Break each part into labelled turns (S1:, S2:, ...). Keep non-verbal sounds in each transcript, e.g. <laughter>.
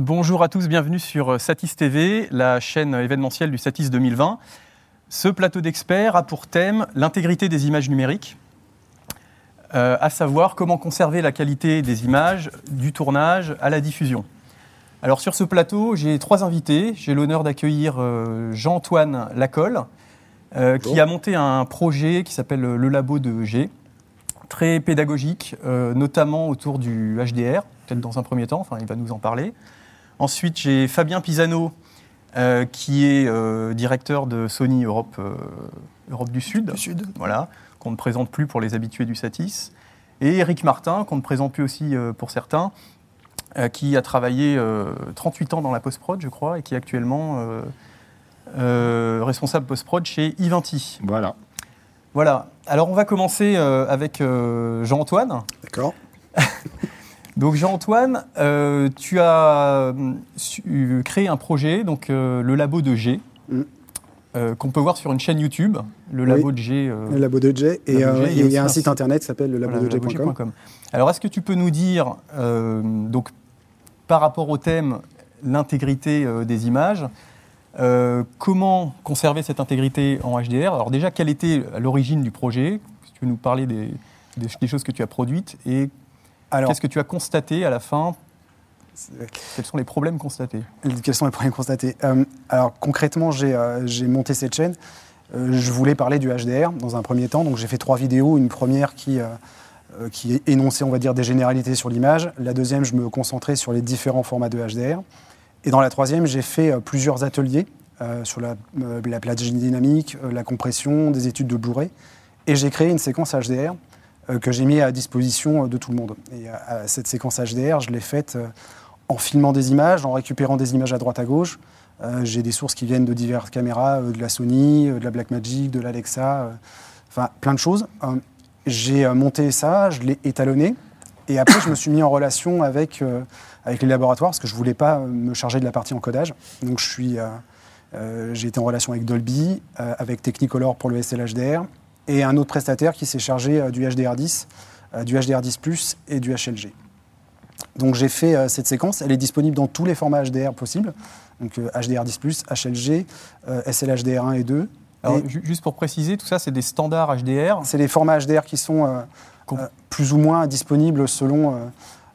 S1: Bonjour à tous, bienvenue sur Satis TV, la chaîne événementielle du Satis 2020. Ce plateau d'experts a pour thème l'intégrité des images numériques, euh, à savoir comment conserver la qualité des images du tournage à la diffusion. Alors sur ce plateau, j'ai trois invités. J'ai l'honneur d'accueillir euh, Jean-Antoine Lacolle, euh, qui a monté un projet qui s'appelle le Labo de G, très pédagogique, euh, notamment autour du HDR, peut-être dans un premier temps, enfin il va nous en parler. Ensuite, j'ai Fabien Pisano, euh, qui est euh, directeur de Sony Europe, euh, Europe du Sud,
S2: Du Sud.
S1: voilà, qu'on ne présente plus pour les habitués du Satis. Et Eric Martin, qu'on ne présente plus aussi euh, pour certains, euh, qui a travaillé euh, 38 ans dans la post-prod, je crois, et qui est actuellement euh, euh, responsable post-prod chez Ivinti.
S3: Voilà.
S1: Voilà. Alors on va commencer euh, avec euh, Jean-Antoine.
S2: D'accord. <laughs>
S1: Donc Jean-Antoine, euh, tu as euh, su- créé un projet, donc euh, le labo de G,
S2: Mm.
S1: euh, qu'on peut voir sur une chaîne YouTube, le
S2: Oui.
S1: labo de G. euh,
S2: Le labo de J. Et
S1: Labo de
S2: euh, il y a, un site internet qui s'appelle le
S1: voilà,
S2: labodej.com.
S1: labodej.com. Alors est-ce que tu peux nous dire, euh, donc par rapport au thème, l'intégrité euh, des images, euh, comment conserver cette intégrité en HDR Alors déjà, quelle était l'origine du projet? Si tu veux nous parler des, des- des choses que tu as produites et qu'est-ce que tu as constaté à la fin? Quels sont les problèmes constatés?
S2: Quels sont les problèmes constatés? Euh, Alors, concrètement, j'ai euh, j'ai monté cette chaîne. Euh, je voulais parler du HDR dans un premier temps. Donc, j'ai fait trois vidéos. Une première qui, qui énonçait, on va dire, des généralités sur l'image. La deuxième, je me concentrais sur les différents formats de HDR. Et dans la troisième, j'ai fait plusieurs ateliers sur la, la plage dynamique, la compression, des études de Blu-ray. Et j'ai créé une séquence HDR que j'ai mis à disposition euh, de tout le monde. Et euh, cette séquence HDR, je l'ai faite euh, en filmant des images, en récupérant des images à droite à gauche. Euh, j'ai des sources qui viennent de diverses caméras, euh, de la Sony, euh, de la Blackmagic, de l'Alexa, euh, enfin plein de choses. Euh, j'ai euh, monté ça, je l'ai étalonné. Et après, je me suis mis en relation avec, euh, avec les laboratoires parce que je ne voulais pas euh, me charger de la partie encodage. Donc, euh, euh, j'ai été en relation avec Dolby, euh, avec Technicolor pour le SLHDR et un autre prestataire qui s'est chargé euh, du HDR10, euh, du HDR10 et du HLG. Donc j'ai fait euh, cette séquence, elle est disponible dans tous les formats HDR possibles, donc euh, HDR10+, HLG, euh, SLHDR1 et 2.
S1: Alors,
S2: Et
S1: ju- juste pour préciser, tout ça, c'est des standards HDR.
S2: c'est les formats HDR qui sont plus ou moins disponibles selon,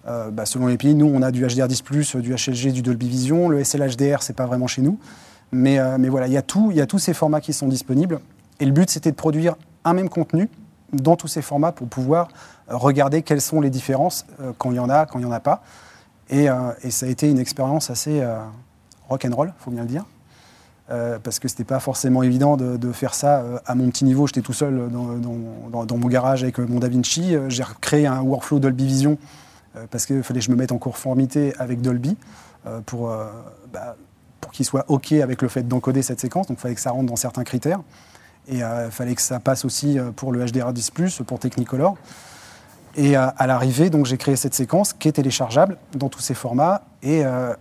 S2: euh, bah, selon les pays. Nous, on a du HDR10+, euh, du HLG, du Dolby Vision. Le SLHDR, c'est pas vraiment chez nous. Mais, euh, mais voilà, il y, a tout- il y a tous ces formats qui sont disponibles. Et le but, c'était de produire un même contenu dans tous ces formats pour pouvoir euh, regarder quelles sont les différences euh, quand il y en a, quand il n'y en a pas. Et, euh, et ça a été une expérience assez rock'n'roll, faut bien le dire. Parce que c'était pas forcément évident de, faire ça à mon petit niveau. J'étais tout seul dans, mon garage avec mon DaVinci. J'ai créé un workflow Dolby Vision parce qu'il fallait que je me mette en conformité avec Dolby bah, pour qu'il soit OK avec le fait d'encoder cette séquence. Donc il fallait que ça rentre dans certains critères. Et il fallait que ça passe aussi euh, pour le HDR10+, pour Technicolor. Et euh, à l'arrivée, donc j'ai créé cette séquence qui est téléchargeable dans tous ces formats. Et euh,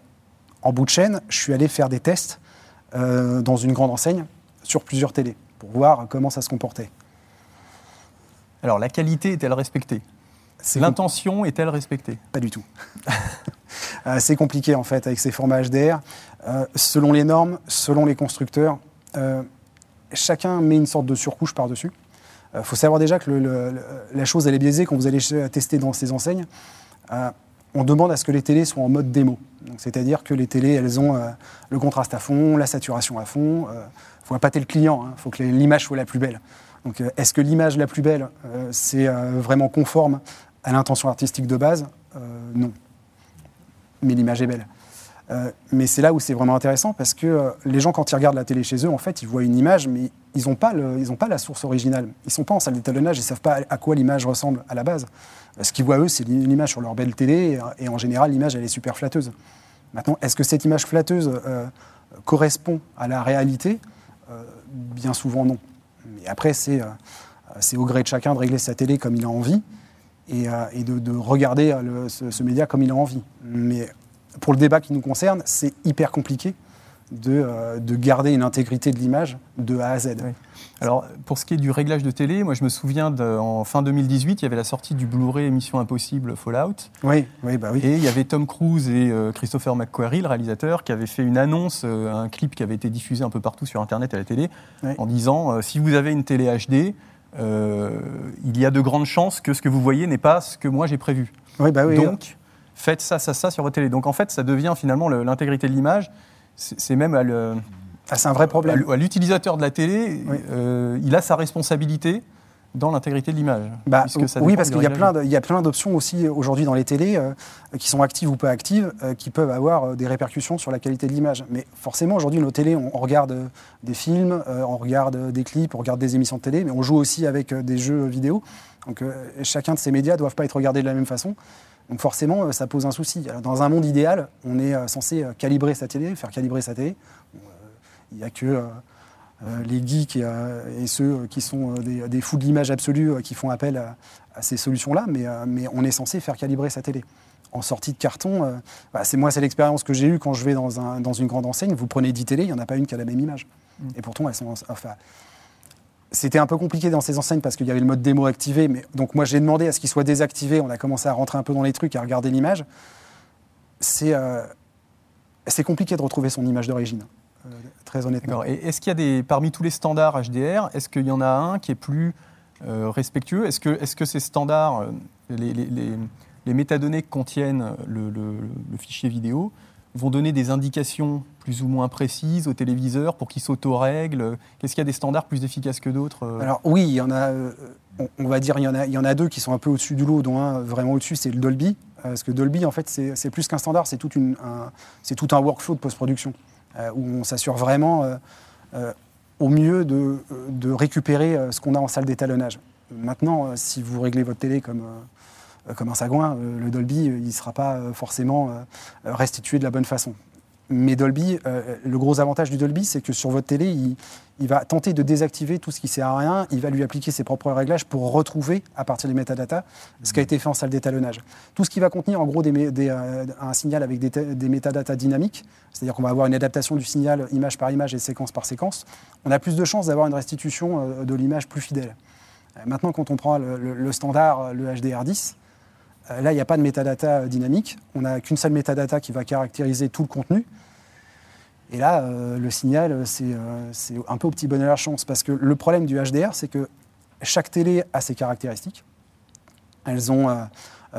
S2: en bout de chaîne, je suis allé faire des tests euh, dans une grande enseigne sur plusieurs télés pour voir comment ça se comportait.
S1: Alors, la qualité est-elle respectée? L'intention est-elle respectée?
S2: Pas du tout. <laughs> Euh, c'est compliqué en fait avec ces formats HDR. Euh, selon les normes, selon les constructeurs, euh, chacun met une sorte de surcouche par-dessus. Il faut savoir déjà que la chose elle est biaisée quand vous allez tester dans ces enseignes. Euh, on demande à ce que les télés soient en mode démo. C'est-à-dire que les télés, elles ont euh, le contraste à fond, la saturation à fond. Il faut appâter le client, il faut que l'image soit la plus belle. Donc, euh, Est-ce que l'image la plus belle, euh, c'est euh, vraiment conforme à l'intention artistique de base? Euh, Non. Mais l'image est belle. Euh, mais c'est là où c'est vraiment intéressant parce que euh, les gens, quand ils regardent la télé chez eux, en fait, ils voient une image, mais ils n'ont pas, pas la source originale. Ils ne sont pas en salle d'étalonnage, ils ne savent pas à quoi l'image ressemble à la base. Euh, Ce qu'ils voient, eux, c'est l'image sur leur belle télé, et, en général, l'image, elle est super flatteuse. Maintenant, est-ce que cette image flatteuse correspond à la réalité? Bien souvent, non. Mais après, c'est c'est au gré de chacun de régler sa télé comme il a envie et, de, de regarder ce, ce média comme il a envie. Mais pour le débat qui nous concerne, c'est hyper compliqué de, euh, de garder une intégrité de l'image de A à Z.
S1: Oui. Alors, pour ce qui est du réglage de télé, moi je me souviens de- en fin 2018, il y avait la sortie du Blu-ray Mission Impossible Fallout.
S2: Oui, oui, bah oui.
S1: Et il y avait Tom Cruise et euh, Christopher McQuarrie, le réalisateur, qui avaient fait une annonce, euh, un clip qui avait été diffusé un peu partout sur Internet et à la télé,
S2: Oui.
S1: en disant si vous avez une télé HD, il y a de grandes chances que ce que vous voyez n'est pas ce que moi j'ai prévu.
S2: Oui, bah oui.
S1: Donc, faites ça, ça, ça sur votre télé. Donc en fait, ça devient finalement le- l'intégrité de l'image. C'est même à le-
S2: Ah, c'est un vrai problème.
S1: à l'utilisateur de la télé,
S2: Oui.
S1: euh, il a sa responsabilité dans l'intégrité de l'image.
S2: Bah, oui, parce qu'il y y a plein d'options aussi euh, aujourd'hui dans les télés euh, qui sont actives ou pas actives, euh, qui peuvent avoir des répercussions sur la qualité de l'image. Mais forcément, aujourd'hui, nos télés, on, on regarde des films, on regarde des clips, on regarde des émissions de télé, mais on joue aussi avec des jeux vidéo. Donc, chacun de ces médias ne doivent pas être regardés de la même façon. Donc, forcément, euh, ça pose un souci. Alors, dans un monde idéal, on est euh, censé euh, calibrer sa télé, faire calibrer sa télé. Il n'y a que. les geeks et, et ceux qui sont des, des fous de l'image absolue qui font appel à, à ces solutions-là, mais, mais on est censé faire calibrer sa télé. En sortie de carton, bah, c'est moi, c'est l'expérience que j'ai eue quand je vais dans, un- dans une grande enseigne. Vous prenez 10 télés, il n'y en a pas une qui a la même image.
S1: Mm.
S2: Et pourtant, elles sont. Enfin, c'était un peu compliqué dans ces enseignes parce qu'il y avait le mode démo activé. Mais, donc, moi, j'ai demandé à ce qu'il soit désactivé. On a commencé à rentrer un peu dans les trucs, à regarder l'image. C'est euh, compliqué de retrouver son image d'origine, euh, très honnêtement.
S1: Et est-ce qu'il y a des, parmi tous les standards HDR, est-ce qu'il y en a un qui est plus euh, respectueux? Est-ce que, est que ces standards, les, métadonnées que contiennent le fichier vidéo, vont donner des indications plus ou moins précises au téléviseur pour qu'il s'auto-règle Est-ce qu'il y a des standards plus efficaces que d'autres euh
S2: Alors oui, il y en a, euh, on, va dire, il y, en a, deux qui sont un peu au-dessus du lot, dont un vraiment au-dessus, c'est le Dolby. Euh, Parce que Dolby, en fait, c'est plus qu'un standard, c'est tout, un- workflow de post-production, où on s'assure vraiment au mieux de, de récupérer ce qu'on a en salle d'étalonnage. Maintenant, si vous réglez votre télé comme, comme un sagouin, euh, le Dolby, euh, il ne sera pas euh, forcément euh, restitué de la bonne façon. Mais Dolby, euh, le gros avantage du Dolby, c'est que sur votre télé, il, va tenter de désactiver tout ce qui sert à rien. Il va lui appliquer ses propres réglages pour retrouver, à partir des métadatas, ce qui a été fait en salle d'étalonnage. Tout ce qui va contenir, en gros, euh, un signal avec des, des métadatas dynamiques, c'est-à-dire qu'on va avoir une adaptation du signal image par image et séquence par séquence, on a plus de chances d'avoir une restitution euh, de l'image plus fidèle. Euh, Maintenant, quand on prend le, le- standard, euh, le HDR10, euh, là, il n'y a pas de métadata euh, dynamique. On n'a qu'une seule métadata qui va caractériser tout le contenu. Et là, euh, le signal, euh, c'est euh, un peu au petit bonheur chance. Parce que le problème du HDR, c'est que chaque télé a ses caractéristiques. Euh, euh,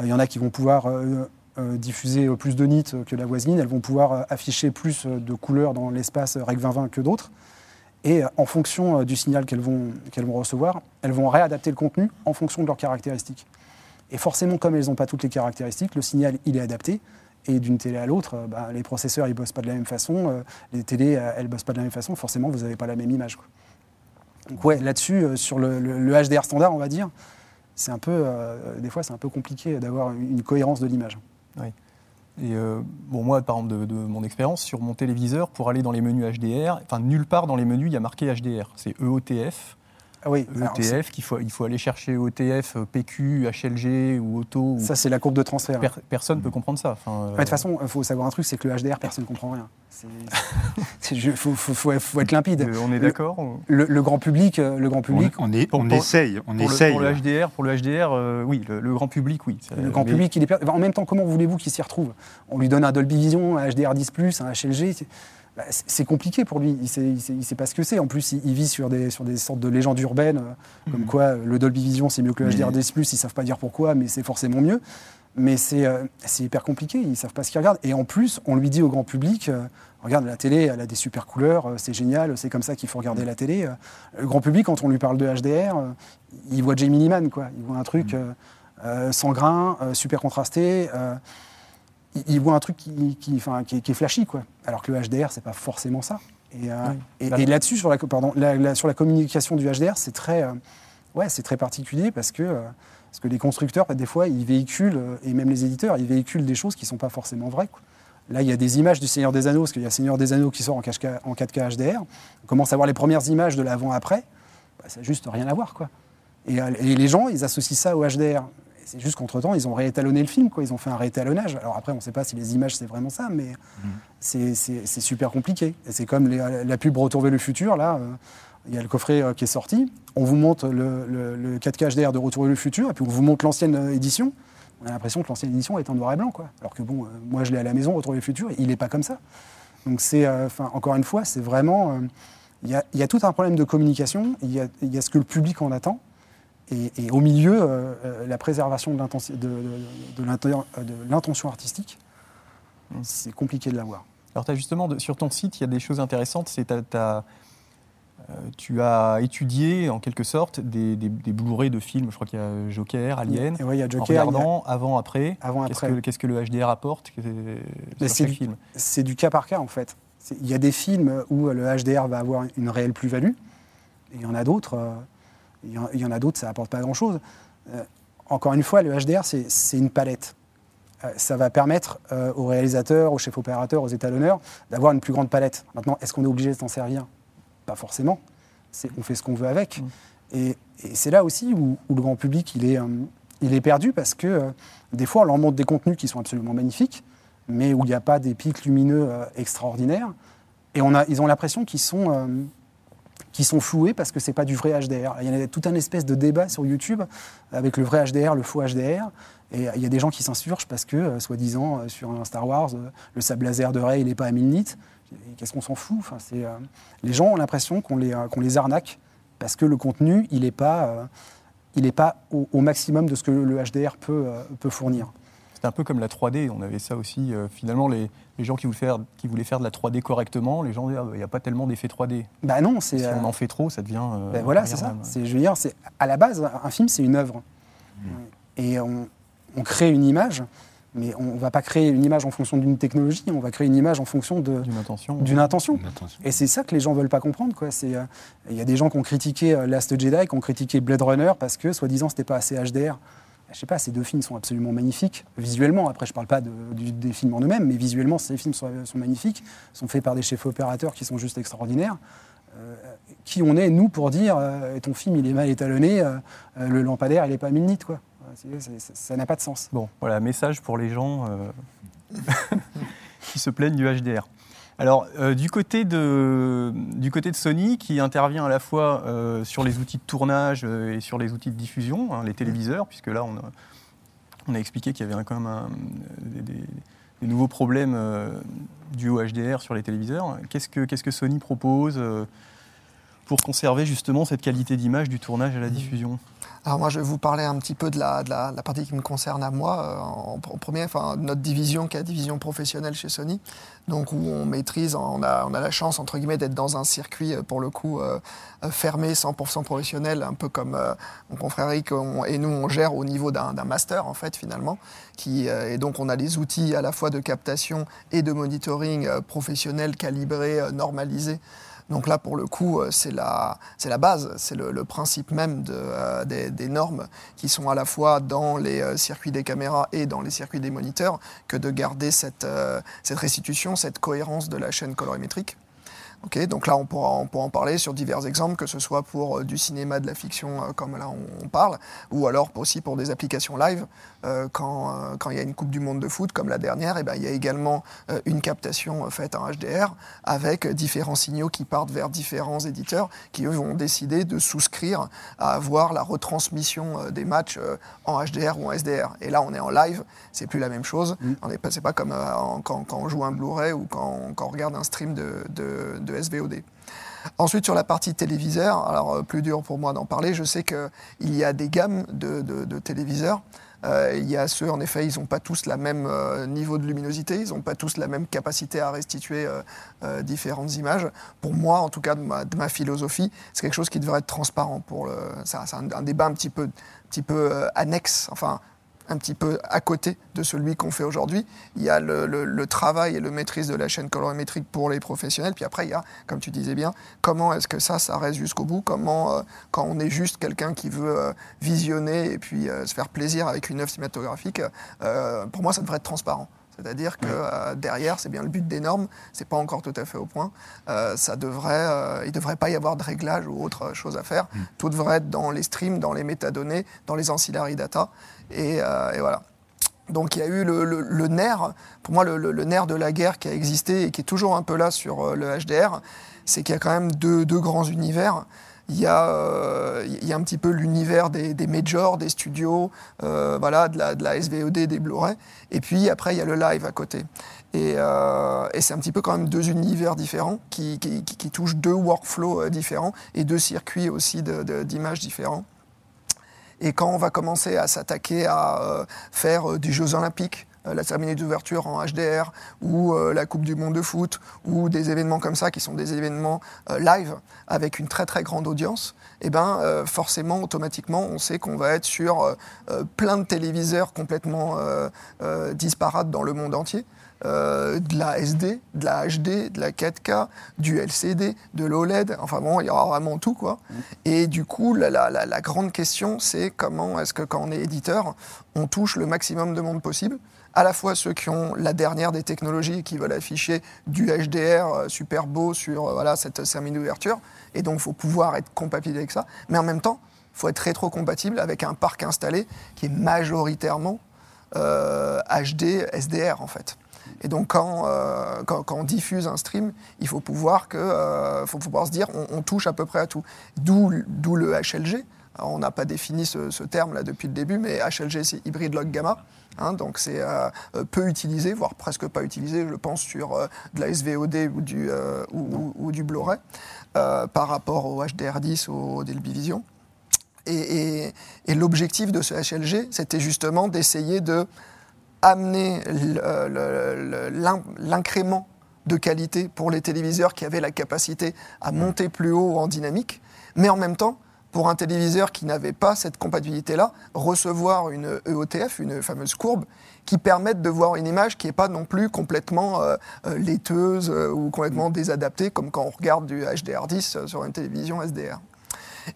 S2: il y en a qui vont pouvoir euh, euh, diffuser euh, plus de nits que la voisine. Elles vont pouvoir euh, afficher plus euh, de couleurs dans l'espace euh, Rec 2020 que d'autres. Et euh, en fonction euh, du signal qu'elles vont recevoir, elles vont réadapter le contenu en fonction de leurs caractéristiques. Et forcément, comme elles n'ont pas toutes les caractéristiques, le signal, il est adapté. Et d'une télé à l'autre, euh, bah, les processeurs, ils bossent pas de la même façon. euh, les télés, euh, elles bossent pas de la même façon. Forcément, vous n'avez pas la même image. Donc ouais, là-dessus, sur le, HDR standard, on va dire, c'est un peu, des fois, c'est un peu compliqué d'avoir une cohérence de l'image.
S1: Et euh, bon, moi, par exemple, de, de mon expérience, sur mon téléviseur, pour aller dans les menus HDR, enfin, nulle part dans les menus, il y a marqué HDR. C'est EOTF.
S2: Ah oui,
S1: qu'il faut, il faut aller chercher EOTF, euh, PQ, HLG ou Auto. ou-
S2: ça, c'est la courbe de transfert.
S1: per- personne ne peut comprendre ça. Enfin, euh,
S2: De toute façon, il faut savoir un truc, c'est que le HDR, personne ne comprend rien. Il faut, faut- faut- faut être limpide.
S1: euh, on est
S2: le-
S1: d'accord ou-
S2: Le, le grand public, le grand
S3: On,
S2: public,
S3: on est-
S1: Pour-
S3: on
S1: pour-
S3: essaye, on
S1: pour, le,
S3: essaye.
S1: pour le HDR, pour le HDR, euh, oui, le, le grand public, oui.
S2: Le grand
S1: mais-
S2: public, il est per- En même temps, comment voulez-vous qu'il s'y retrouve? On lui donne un Dolby Vision, un HDR10+, un HLG. C'est- bah, c'est- compliqué pour lui. Il ne sait, il sait- il sait pas ce que c'est. En plus, il, il vit sur des, sur des sortes de légendes urbaines, euh, comme quoi euh, le Dolby Vision, c'est mieux que le
S3: Mais-
S2: HDR10+. Ils ne savent pas dire pourquoi, mais c'est forcément mieux. Mais c'est euh, hyper compliqué. Ils ne savent pas ce qu'ils regardent. Et en plus, on lui dit au grand public euh, Regarde, la télé, elle a des super couleurs, c'est génial, c'est comme ça qu'il faut regarder la télé. Le grand public, quand on lui parle de HDR, il voit Jamie Liman, quoi. Il voit un truc euh, sans grain, super contrasté. Euh, il, il voit un truc qui, qui, enfin, qui, est- qui est flashy, quoi. Alors que le HDR, c'est pas forcément ça. Et, euh,
S1: Oui.
S2: et-
S1: Bah-
S2: et là-dessus, sur la, pardon, la- la- sur la communication du HDR, c'est très, euh, ouais, c'est très particulier parce que, euh, parce que les constructeurs, des fois, ils véhiculent, et même les éditeurs, ils véhiculent des choses qui sont pas forcément vraies. quoi. Là, il y a des images du Seigneur des Anneaux, parce qu'il y a Seigneur des Anneaux qui sort en 4K, en 4K HDR. On commence à voir les premières images de l'avant-après. Bah, ça n'a juste rien à voir. Quoi. Et, et les gens, ils associent ça au HDR. C'est juste qu'entre-temps, ils ont réétalonné le film, quoi. ils ont fait un réétalonnage. Alors après, on ne sait pas si les images, c'est vraiment ça, mais mmh. c'est super compliqué. Et c'est comme la pub Retour vers le futur, là, euh, il y a le coffret euh, qui est sorti, on vous montre le, le, 4K HDR de Retour vers le futur, et puis on vous montre l'ancienne euh, édition. On a l'impression que l'ancienne édition est en noir et blanc, quoi. Alors que bon, moi je l'ai à la maison, Retour vers le futur, il n'est pas comme ça. Donc c'est, enfin, encore une fois, c'est vraiment... Il y, y, a tout un problème de communication, il y a, y a ce que le public en attend, et, au milieu, euh, euh, la préservation de, de, l'intention artistique, mmh. c'est compliqué de l'avoir.
S1: Alors, as justement, sur ton site, il y a des choses intéressantes. C'est euh, tu as étudié, en quelque sorte, des, Blu-ray de films. Je crois qu'il y a Joker, Alien.
S2: Oui, il y a Joker.
S1: En regardant avant, après.
S2: Avant,
S1: qu'est-ce après. Que, qu'est-ce que le HDR apporte
S2: c'est du, c'est du cas par cas, en fait. Il y a des films où le HDR va avoir une réelle plus-value. Et il y en a d'autres il y en a d'autres, ça n'apporte pas grand-chose. Euh, encore une fois, le HDR, c'est une palette. Euh, ça va permettre euh, aux réalisateurs, aux chefs opérateurs, aux étalonneurs d'avoir une plus grande palette. Maintenant, est-ce qu'on est obligé de s'en servir? Pas forcément. On fait ce qu'on veut avec. Mm. Et, c'est là aussi où, le grand public, il est, il est perdu parce que des fois, on leur montre des contenus qui sont absolument magnifiques, mais où il n'y a pas des pics lumineux extraordinaires. Et on a, ils ont l'impression qu'ils sont qui sont floués parce que c'est pas du vrai HDR. Il y a tout un espèce de débat sur YouTube avec le vrai HDR, le faux HDR. Et il y a des gens qui s'insurgent parce que, euh, soi-disant, euh, sur un Star Wars, euh, le sable laser de Rey, il n'est pas à 1000 nits. Qu'est-ce qu'on s'en fout? Les gens ont l'impression qu'on les, arnaque parce que le contenu, il n'est pas, au, maximum de ce que le HDR peut fournir.
S1: C'est un peu comme la 3D. On avait ça aussi. finalement, les, les gens qui voulaient, faire, qui voulaient faire de la 3D correctement, les gens disaient ah, il n'y a pas tellement d'effets 3D.
S2: Bah non,
S1: c'est. Si on en fait trop, ça devient.
S2: Ben voilà, c'est ça. C'est, je veux dire, c'est à la base, un film, c'est une œuvre, mmh. et on, crée une image. Mais on ne va pas créer une image en fonction d'une technologie, on va créer une image en fonction de,
S1: d'une intention.
S2: D'une intention. Et c'est ça que les gens ne veulent pas comprendre. Euh, il y a des gens qui ont critiqué Last Jedi, qui ont critiqué Blade Runner parce que, soi-disant, c'était pas assez HDR je sais pas, ces deux films sont absolument magnifiques, visuellement. Après, je parle pas des films en eux-mêmes, mais visuellement, ces films sont, magnifiques, sont faits par des chefs opérateurs qui sont juste extraordinaires. Euh, qui on est, nous, pour dire euh, ton film, il est mal étalonné, euh, le lampadaire, il n'est pas nit, quoi. ça n'a pas de sens.
S1: Bon, voilà, message pour les gens <laughs> qui se plaignent du HDR. Alors, euh, du, côté de, Sony, qui intervient à la fois euh, sur les outils de tournage euh, et sur les outils de diffusion, hein, les téléviseurs, puisque là, on a, expliqué qu'il y avait quand même des, nouveaux problèmes du HDR sur les téléviseurs. Qu'est-ce que, qu'est-ce que Sony propose pour conserver justement cette qualité d'image du tournage à la diffusion?
S3: Alors moi, je vais vous parler un petit peu de la, de la, partie qui me concerne à moi, euh, en, premier, enfin, notre division qui est la division professionnelle chez Sony, donc où on maîtrise, on a, on a la chance, entre guillemets, d'être dans un circuit, euh, pour le coup, euh, fermé, 100% professionnel, un peu comme mon confrère Eric et nous, on gère au niveau d'un master, en fait, finalement, qui, et donc on a les outils à la fois de captation et de monitoring professionnel, calibrés, normalisés, donc là, pour le coup, euh, c'est la, base, c'est le, principe même euh, des, normes qui sont à la fois dans les euh, circuits des caméras et dans les circuits des moniteurs, que de garder cette restitution, cette cohérence de la chaîne colorimétrique donc là, on pourra, en parler sur divers exemples, que ce soit pour euh, du cinéma, de la fiction, euh, comme là on, parle, ou alors aussi pour des applications live. Euh, quand, il y a une Coupe du Monde de foot, comme la dernière, et eh ben, il y a également une captation faite en HDR avec différents signaux qui partent vers différents éditeurs qui, eux, vont décider de souscrire à avoir la retransmission des matchs en HDR ou en SDR. Et là, on est en live, c'est plus la même chose. Mm. On n'est pas, pas comme quand, on joue un Blu-ray ou quand, on regarde un stream de SVOD. Ensuite, sur la partie téléviseur, alors euh, plus dur pour moi d'en parler, je sais qu'il y a des gammes de, téléviseurs. Euh, il y a ceux, en effet, ils n'ont pas tous le même euh, niveau de luminosité, ils n'ont pas tous la même capacité à restituer différentes images. Pour moi, en tout cas, de ma, philosophie, c'est quelque chose qui devrait être transparent. Pour le, c'est un, débat un petit peu, petit peu annexe. Enfin, un petit peu à côté de celui qu'on fait aujourd'hui. Il y a le, travail et le maîtrise de la chaîne colorimétrique pour les professionnels. Puis après, il y a, comme tu disais bien, comment est-ce que ça, ça reste jusqu'au bout? Comment, euh, quand on est juste quelqu'un qui veut euh, visionner et puis euh, se faire plaisir avec une œuvre cinématographique, pour moi, ça devrait être transparent. C'est-à-dire que euh, derrière, c'est bien le but des normes, c'est pas encore tout à fait au point. Euh, ça devrait, euh, il ne devrait pas y avoir de réglage ou autre chose à faire. Tout devrait être dans les streams, dans les métadonnées, dans les ancillary data. Et, et voilà. Donc il y a eu le, le, nerf, pour moi le, le, nerf de la guerre qui a existé et qui est toujours un peu là sur le HDR, c'est qu'il y a quand même deux, deux grands univers. Il y, a, euh, il y a un petit peu l'univers des, majors, des studios, euh, voilà, de la, de la, SVOD, des Blu-ray. Et puis après, il y a le live à côté. Et, euh, c'est un petit peu quand même deux univers différents qui, qui, touchent deux workflows différents et deux circuits aussi d'images différents. Et quand on va commencer à s'attaquer à faire des Jeux Olympiques, la cérémonie d'ouverture en HDR ou euh, la Coupe du Monde de foot ou des événements comme ça qui sont des événements euh, live avec une très très grande audience, et eh ben forcément automatiquement on sait qu'on va être sur plein de téléviseurs complètement disparates dans le monde entier. de la SD, de la HD, de la 4K, du LCD, de l'OLED, enfin bon, il y aura vraiment tout quoi. Mmh. Et du coup, la, la, la grande question, c'est comment est-ce que quand on est éditeur, on touche le maximum de monde possible? À la fois ceux qui ont la dernière des technologies et qui veulent afficher du HDR euh, super beau sur euh, voilà, cette cérémonie d'ouverture, et donc il faut pouvoir être compatible avec ça, mais en même temps, il faut être rétro-compatible avec un parc installé qui est majoritairement HD euh, SDR en fait. Et donc quand, quand, on diffuse un stream, il faut pouvoir, que, faut pouvoir se dire on, touche à peu près à tout. D'où le HLG. On n'a pas défini ce, ce, terme là depuis le début, mais HLG c'est Hybrid Log Gamma. Hein, donc c'est euh, euh, peu utilisé, voire presque pas utilisé, je pense, sur euh, de la SVOD ou du, ou, du Blu-ray par rapport au HDR10 ou au Dolby Vision. Et, l'objectif de ce HLG, c'était justement d'essayer de amener l'incrément de qualité pour les téléviseurs qui avaient la capacité à monter plus haut en dynamique, mais en même temps pour un téléviseur qui n'avait pas cette compatibilité-là, recevoir une EOTF, une fameuse courbe, qui permette de voir une image qui n'est pas non plus complètement euh, euh, laiteuse euh, ou complètement désadaptée, comme quand on regarde du HDR10 sur une télévision SDR.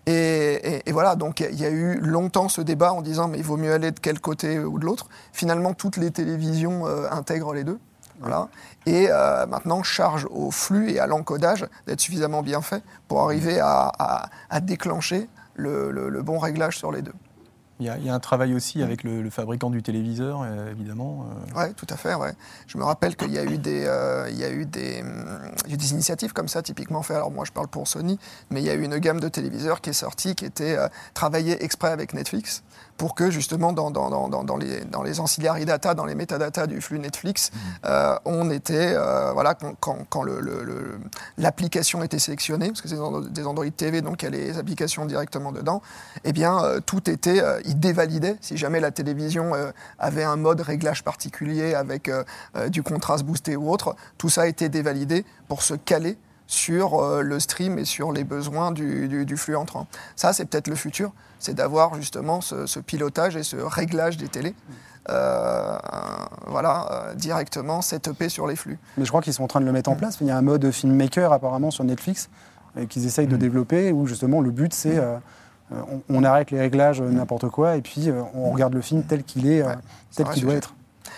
S3: Et, voilà, donc il y a eu longtemps ce débat en disant mais il vaut mieux aller de quel côté ou de l'autre. Finalement, toutes les télévisions intègrent les deux. Voilà. Et euh, maintenant, charge au flux et à l'encodage d'être suffisamment bien fait pour arriver à, déclencher le, bon réglage sur les deux.
S1: Il y, a, un travail aussi avec le, fabricant du téléviseur, euh, évidemment.
S3: Euh. Oui, tout à fait. Ouais. Je me rappelle qu'il y a eu des, il y a eu des, des, initiatives comme ça, typiquement fait. Alors moi, je parle pour Sony, mais il y a eu une gamme de téléviseurs qui est sortie, qui était travaillée exprès avec Netflix pour que justement dans, dans, dans, dans, les, dans les ancillary data, dans les métadatas du flux Netflix, mmh. euh, on était, euh, voilà, quand, quand, l'application était sélectionnée, parce que c'est des Android TV, donc il y a les applications directement dedans, eh bien euh, tout était, il dévalidait si jamais la télévision avait un mode réglage particulier avec du contraste boosté ou autre, tout ça était dévalidé pour se caler sur euh, le stream et sur les besoins du, flux entrant. Ça, c'est peut-être le futur, c'est d'avoir justement ce, pilotage et ce réglage des télés. Euh, voilà, euh, directement setupé sur les flux.
S2: Mais je crois qu'ils sont en train de le mettre en place. Il y a un mode filmmaker apparemment sur Netflix qu'ils essayent de mm. développer où justement le but c'est on, arrête les réglages n'importe quoi et puis on regarde le film tel qu'il est, tel qu'il doit être.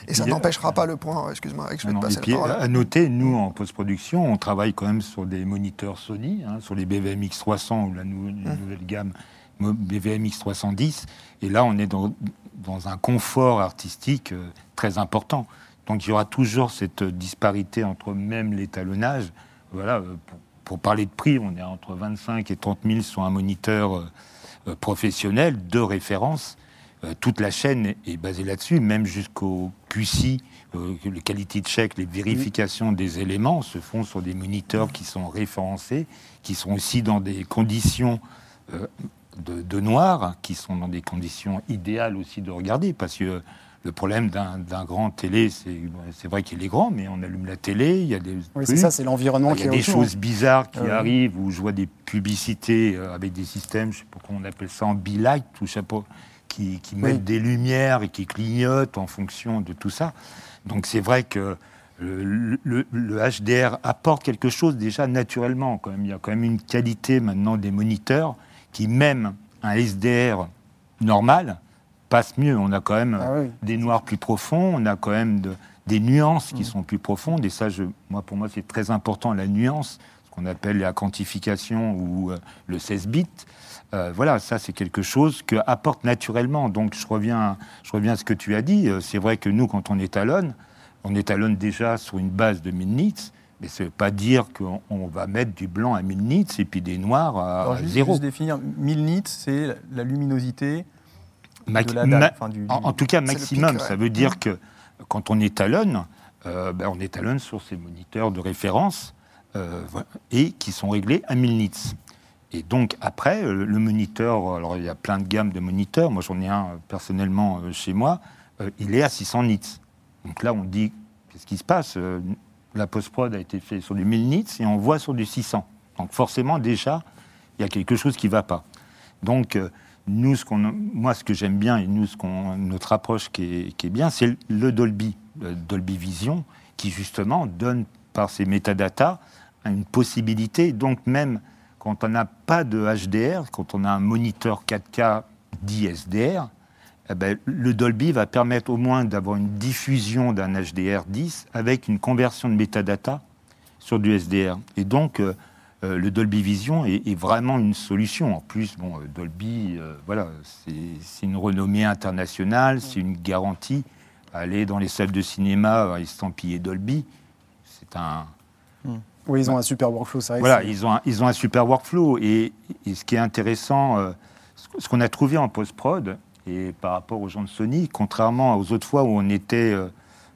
S3: Et ça n'empêchera pas le point, excuse-moi, je vais te passer
S4: puis, À noter, nous, en post-production, on travaille quand même sur des moniteurs Sony, hein, sur les BVMX 300 ou la hum. nouvelle gamme BVMX 310. Et là, on est dans, dans un confort artistique euh, très important. Donc il y aura toujours cette disparité entre même l'étalonnage. Voilà, euh, pour, parler de prix, on est entre 25 et 30 000 sur un moniteur euh, professionnel de référence. Euh, toute la chaîne est basée là-dessus, même jusqu'au QC, euh, les qualités de check, les vérifications des éléments se font sur des moniteurs qui sont référencés, qui sont aussi dans des conditions euh, de, noir, qui sont dans des conditions idéales aussi de regarder, parce que le problème d'un grand télé, c'est vrai qu'il est grand, mais on allume la télé, il y a des.
S2: Oui, c'est ça, c'est l'environnement qui
S4: Il y a des choses bizarres qui arrivent, où je vois des publicités avec des systèmes, je ne sais pas comment on appelle ça, en be-light, tout ça qui, mettent des lumières et qui clignotent en fonction de tout ça. Donc c'est vrai que le, HDR apporte quelque chose déjà naturellement. Quand même. Il y a quand même une qualité maintenant des moniteurs qui, même un SDR normal, passe mieux. On a quand même ah des noirs plus profonds, on a quand même des nuances qui sont plus profondes. Et ça, je, moi, pour moi, c'est très important, la nuance, ce qu'on appelle la quantification ou euh, le 16 bits. Euh, voilà, ça c'est quelque chose que apporte naturellement. Donc je reviens, je reviens à ce que tu as dit. Euh, C'est vrai que nous, quand on étalonne, on étalonne déjà sur une base de 1000 nits, mais ça ne veut pas dire qu'on on va mettre du blanc à 1000 nits et puis des noirs à,
S1: Alors, juste,
S4: zéro.
S1: juste définir, 1000 nits, c'est la luminosité de la dalle,
S4: ma-
S1: enfin, du-
S4: en, en tout cas, maximum.
S3: pic, ouais.
S4: Ça veut dire que quand on étalonne, euh, ben, on étalonne sur ces moniteurs de référence euh, et qui sont réglés à 1000 nits. Et donc après, euh, le moniteur, alors il y a plein de gammes de moniteurs, moi j'en ai un euh, personnellement chez moi, il est à 600 nits. Donc là on dit, qu'est-ce qui se passe La post-prod a été faite sur du 1000 nits et on voit sur du 600. Donc forcément déjà, il y a quelque chose qui ne va pas. Donc nous, ce moi ce que j'aime bien et nous, notre approche qui est, bien, c'est le Dolby, le Dolby Vision, qui justement donne par ses métadatas une possibilité, donc même quand on n'a pas de HDR, quand on a un moniteur 4K dit SDR, eh ben, le Dolby va permettre au moins d'avoir une diffusion d'un HDR 10 avec une conversion de métadata sur du SDR. Et donc, euh, le Dolby Vision est, est vraiment une solution. En plus, bon, euh, Dolby, euh, voilà, c'est une renommée internationale, c'est une garantie. Aller dans les salles de cinéma estampillé Dolby, c'est un,
S2: Oui, ils ont un super workflow, que
S4: voilà, ils ont, un, ils ont un super workflow. Et, et ce qui est intéressant, euh, ce- qu'on a trouvé en post-prod, et par rapport aux gens de Sony, contrairement aux autres fois où on était,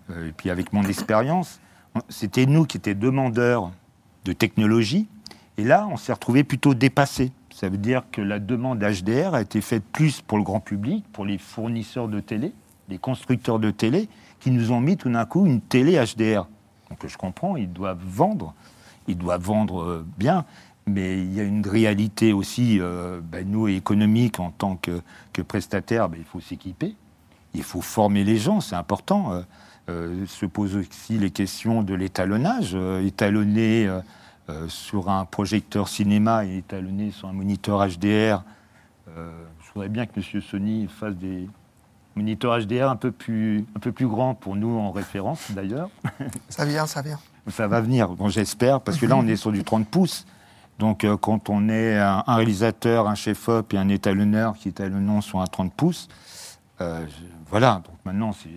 S4: et puis avec mon expérience, c'était nous qui étions demandeurs de technologie. Et là, on s'est retrouvé plutôt dépassé. Ça veut dire que la demande HDR a été faite plus pour le grand public, pour les fournisseurs de télé, les constructeurs de télé, qui nous ont mis tout d'un coup une télé HDR. Donc je comprends, ils doivent vendre, ils doivent vendre euh, bien, mais il y a une réalité aussi, euh, ben, nous, économique, en tant que, que prestataire, ben, il faut s'équiper, il faut former les gens, c'est important. Euh, euh, se posent aussi les questions de l'étalonnage, étalonner euh, sur un projecteur cinéma et étalonner sur un moniteur HDR. Euh, je voudrais bien que M. Sony fasse des moniteurs HDR un peu plus, un peu plus grands pour nous en référence d'ailleurs.
S3: Ça vient, ça vient.
S4: Ça va venir, bon, j'espère, parce que là, on est sur du 30 pouces. Donc, euh, quand on est un, un réalisateur, un chef-op et un étalonneur qui étalonnons sur un 30 pouces, euh, voilà. Donc maintenant, c'est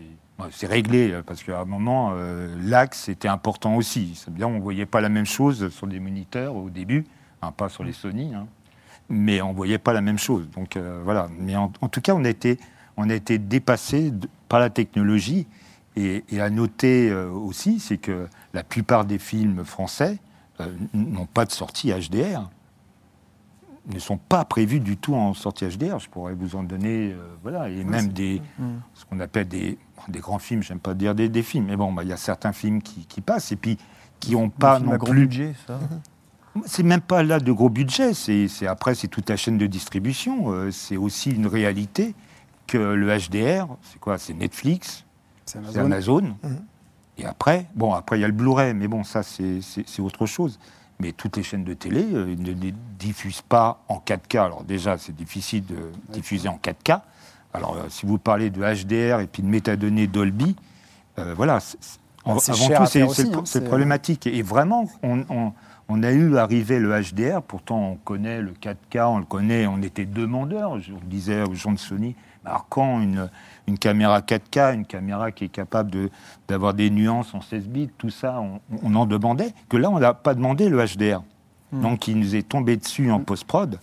S4: c'est réglé, euh, parce qu'à un moment, euh, l'axe était important aussi. C'est bien, on ne voyait pas la même chose sur des moniteurs au début, hein, pas sur les Sony, hein, mais on ne voyait pas la même chose. Donc euh, voilà. Mais en, en tout cas, on a été, on a été dépassé par la technologie. Et, et à noter euh, aussi, c'est que la plupart des films français n'ont pas de sortie HDR. Ne sont pas prévus du tout en sortie HDR. Je pourrais vous en donner, euh, voilà, et même des,
S1: Mm.
S4: ce qu'on appelle des, des grands films. J'aime pas dire des, des films, mais bon, bah, il y a certains films qui, qui passent et puis qui n'ont pas non
S1: gros
S4: plus
S1: budget, ça. <laughs>
S4: c'est même pas là de gros budget. C'est après c'est toute la chaîne de distribution. Euh, c'est aussi une réalité que le HDR, c'est quoi C'est Netflix,
S2: c'est Amazon.
S4: Et après, bon, après il y a le Blu-ray, mais bon, ça c'est autre chose. Mais toutes les chaînes de télé euh, ne les diffusent pas en 4K. Alors déjà, c'est difficile de diffuser en 4K. Alors euh, si vous parlez de HDR et puis de métadonnées Dolby, euh, voilà. c'est avant tout, c'est
S2: hein,
S4: c'est problématique. Et vraiment, on, on- on a eu arrivé le HDR, pourtant on connaît le 4K, on le connaît, on était demandeurs. Je le disais aux gens de Sony, alors quand une, une caméra 4K, une caméra qui est capable de- d'avoir des nuances en 16 bits, tout ça, on, on en demandait, que là on n'a pas demandé le HDR. Donc il nous est tombé dessus en post-prod.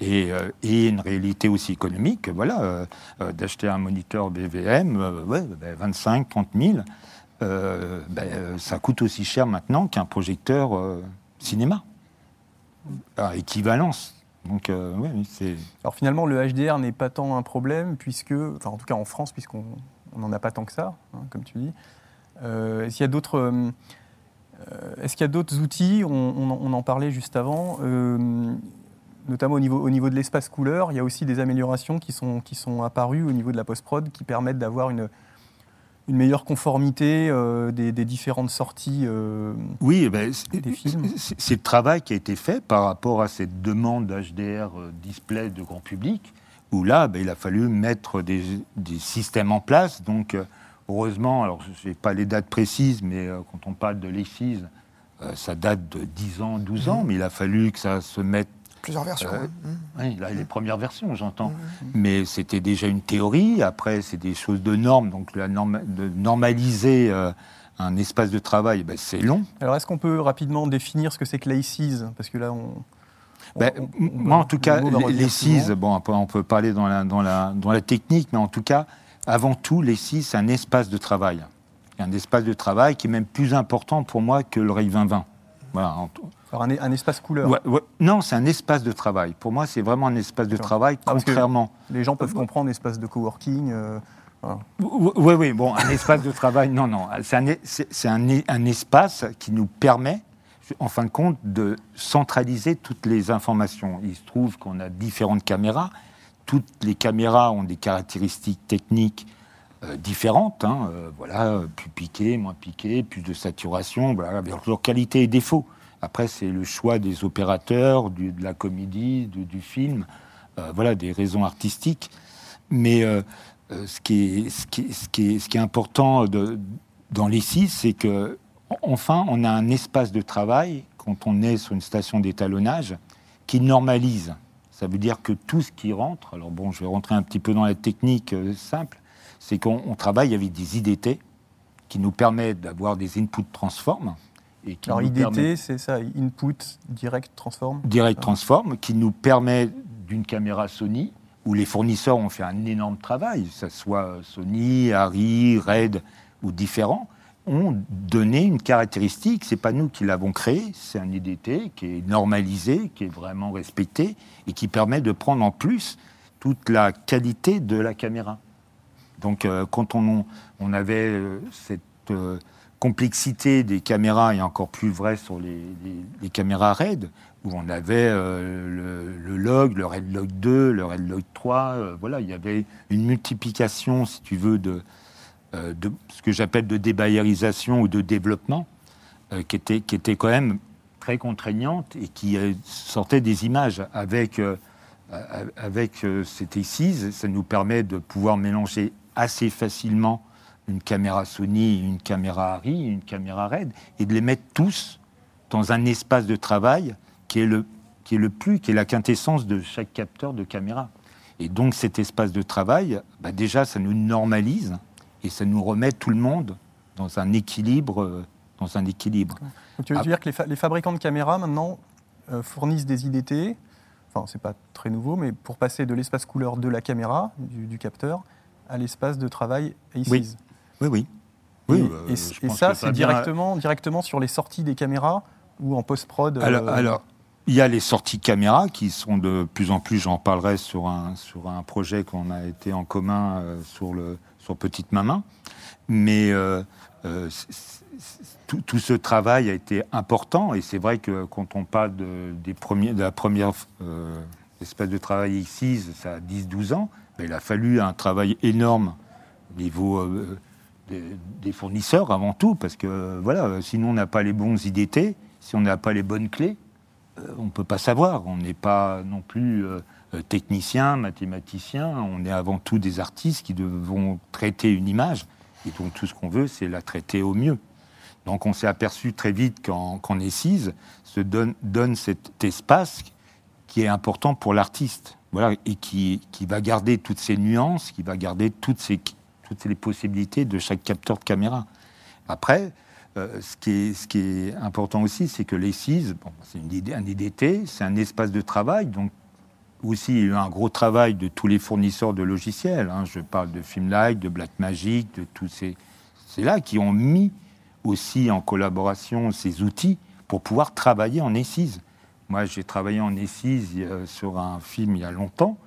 S4: Et, euh, et une réalité aussi économique, voilà, euh, euh, d'acheter un moniteur BVM, ouais, ben, 25, 30 000, euh, ben, euh, ça coûte aussi cher maintenant qu'un projecteur cinéma. À équivalence. Donc, euh, oui, c'est.
S1: Alors finalement, le HDR n'est pas tant un problème, puisque, enfin en tout cas en France, puisqu'on on n'en a pas tant que ça, hein, comme tu dis. Euh, est-ce qu'il y a d'autres, euh, est-ce qu'il y a d'autres outils? On, on en- parlait juste avant, notamment au niveau, au niveau de l'espace couleur. Il y a aussi des améliorations qui sont, qui sont apparues au niveau de la post-prod qui permettent d'avoir une, une meilleure conformité euh, des, des différentes sorties. euh,
S4: Oui, eh ben, c'est
S1: Des films.
S4: c'est- c'est le travail qui a été fait par rapport à cette demande d'HDR euh, display de grand public, où là, ben, il a fallu mettre des, des systèmes en place. Donc, heureusement, alors je n'ai pas les dates précises, mais quand on parle de l'ESIS, euh, ça date de 10 ans, 12 ans, mais il a fallu que ça se mette
S3: Plusieurs versions.
S4: Euh,
S3: oui. Mmh.
S4: oui, là, les premières versions, j'entends. Mais c'était déjà une théorie. Après, c'est des choses de normes. Donc, la norme- de normaliser euh, un espace de travail, ben, c'est long.
S1: Alors, est-ce qu'on peut rapidement définir ce que c'est que l'ACES Parce que là, on.
S4: Ben,
S1: on-
S4: m-
S1: on-
S4: moi, en tout cas, les, CIS, bon, on peut, on peut parler dans la, dans, la, dans la technique, mais en tout cas, avant tout, les CIS, c'est un espace de travail. Un espace de travail qui est même plus important pour moi que le REI 2020. Voilà, en tout-
S1: Alors, un, un espace couleur.
S4: Ouais, ouais. Non, c'est un espace de travail. Pour moi, c'est vraiment un espace de travail,
S1: Ah,
S4: contrairement.
S1: Les gens peuvent comprendre espace de coworking. euh, voilà.
S4: Oui, oui, bon, un espace de travail, non, non. C'est un, espace qui nous permet, en fin de compte, de centraliser toutes les informations. Il se trouve qu'on a différentes caméras. Toutes les caméras ont des caractéristiques techniques euh, différentes. hein, euh, voilà, plus piqué, moins piqué, plus de saturation, voilà, avec leurs qualités et défauts. Après, c'est le choix des opérateurs, de la comédie, du, film, euh, voilà, des raisons artistiques. Mais ce, qui est, important dans les c'est que enfin, on a un espace de travail quand on est sur une station d'étalonnage qui normalise. Ça veut dire que tout ce qui rentre, alors bon, je vais rentrer un petit peu dans la technique euh, simple, c'est qu'on on travaille avec des IDT qui nous permettent d'avoir des input transform. Et qui
S1: Alors,
S4: nous
S1: IDT, c'est ça, Input Direct Transform.
S4: Direct Transform, qui nous permet d'une caméra Sony, où les fournisseurs ont fait un énorme travail, que ce soit Sony, Harry, Red ou différents, ont donné une caractéristique. C'est pas nous qui l'avons créé, c'est un IDT qui est normalisé, qui est vraiment respecté et qui permet de prendre en plus toute la qualité de la caméra. Donc, euh, quand on, on avait euh, cette euh, complexité des caméras, et encore plus vrai sur les, caméras RAID, où on avait euh, le, log, le RAID log 2, le RAID log 3, euh, voilà, il y avait une multiplication, si tu veux, de, euh, ce que j'appelle de débayerisation ou de développement, qui, était, qui était quand même très contraignante et qui sortait des images avec, avec euh, cet ESIS, ça nous permet de pouvoir mélanger assez facilement une caméra Sony, une caméra Harry, une caméra Red, et de les mettre tous dans un espace de travail qui est le, qui est le plus, qui est la quintessence de chaque capteur de caméra. Et donc cet espace de travail, bah, déjà, ça nous normalise et ça nous remet tout le monde dans un équilibre. euh, Dans un équilibre.
S1: Donc, tu veux
S4: Ah.
S1: dire que les, fa- les fabricants de caméras, maintenant, euh, fournissent des IDT, enfin, c'est pas très nouveau, mais pour passer de l'espace couleur de la caméra, du, du capteur, à l'espace de travail ACES.
S4: Oui. Oui, oui.
S1: Et,
S4: Oui,
S1: et-
S4: pense
S1: ça, c'est directement, directement sur les sorties des caméras ou en post-prod euh,
S4: Alors, alors, il y a les sorties caméra qui sont de plus en plus, j'en parlerai sur un, sur un projet qu'on a été en commun euh, sur, le, sur Petite Maman. Mais euh, euh, tout, tout ce travail a été important et c'est vrai que quand on parle de, des premiers, de la première espèce de travail ici, ça a 10-12 ans, mais il a fallu un travail énorme au niveau des, fournisseurs avant tout, parce que voilà, sinon on n'a pas les bons IDT, si on n'a pas les bonnes clés, euh, on ne peut pas savoir. On n'est pas non plus euh, euh, technicien, mathématicien, on est avant tout des artistes qui devront traiter une image, et donc tout ce qu'on veut, c'est la traiter au mieux. Donc on s'est aperçu très vite qu'en qu'en Essise se donne, donne cet espace qui est important pour l'artiste, voilà, et qui, qui va garder toutes ces nuances, qui va garder toutes ces, toutes les possibilités de chaque capteur de caméra. Après, euh, ce, qui est, important aussi, c'est que les CIS, bon, c'est un IDT, c'est un espace de travail, donc aussi il y a eu un gros travail de tous les fournisseurs de logiciels. hein. Je parle de Filmlight, de Blackmagic, de tous ces, c'est là qui ont mis aussi en collaboration ces outils pour pouvoir travailler en ESIS. Moi, j'ai travaillé en ESIS euh, sur un film il y a longtemps.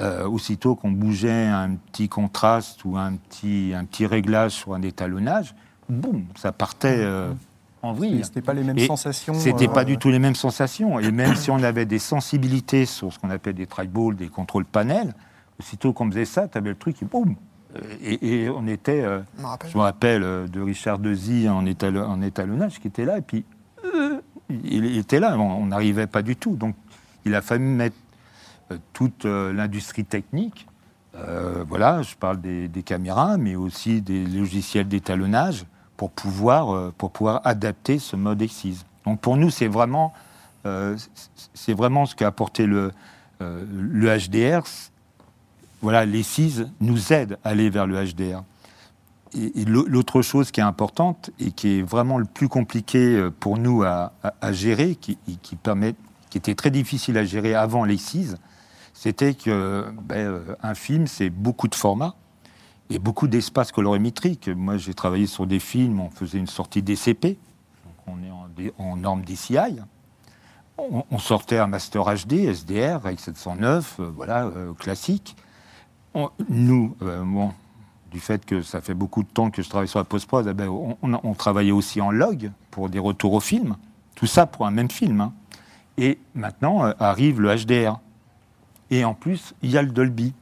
S4: Euh, aussitôt qu'on bougeait un petit contraste ou un petit, un petit réglage sur un étalonnage, boum, ça partait euh, en vrille.
S1: C'était pas les mêmes
S4: Et
S1: sensations.
S4: C'était
S1: euh,
S4: pas du tout les mêmes sensations. Et même si on avait des sensibilités sur ce qu'on appelle des trackballs, des contrôles panels, aussitôt qu'on faisait ça, tu avais le truc et boum et, et on était, euh,
S3: Je me rappelle.
S4: euh, de Richard Dezy en, étalo- en étalonnage qui était là, et puis euh, il était là, on n'arrivait pas du tout. Donc il a fallu mettre euh, toute euh, l'industrie technique Euh, voilà, je parle des, caméras, mais aussi des logiciels d'étalonnage pour pouvoir, euh, pour pouvoir adapter ce mode Exis. Donc pour nous, c'est vraiment, euh, vraiment ce qu'a apporté le, euh, HDR. Voilà, les CIS nous aident à aller vers le HDR. Et, et l'au- l'autre chose qui est importante et qui est vraiment le plus compliqué euh, pour nous à, gérer, qui, qui, permet, qui était très difficile à gérer avant les CIS, c'était que ben, euh, un film, c'est beaucoup de formats et beaucoup d'espace colorimétrique. Moi, j'ai travaillé sur des films, on faisait une sortie DCP, donc on est en, norme DCI. On, sortait un master HD, SDR, avec 709, euh, voilà, euh, classique. Nous, euh, du fait que ça fait beaucoup de temps que je travaille sur la post-prod, eh ben, on, travaillait aussi en log pour des retours au film. Tout ça pour un même film. hein. Et maintenant arrive le HDR. Et en plus, il y a le Dolby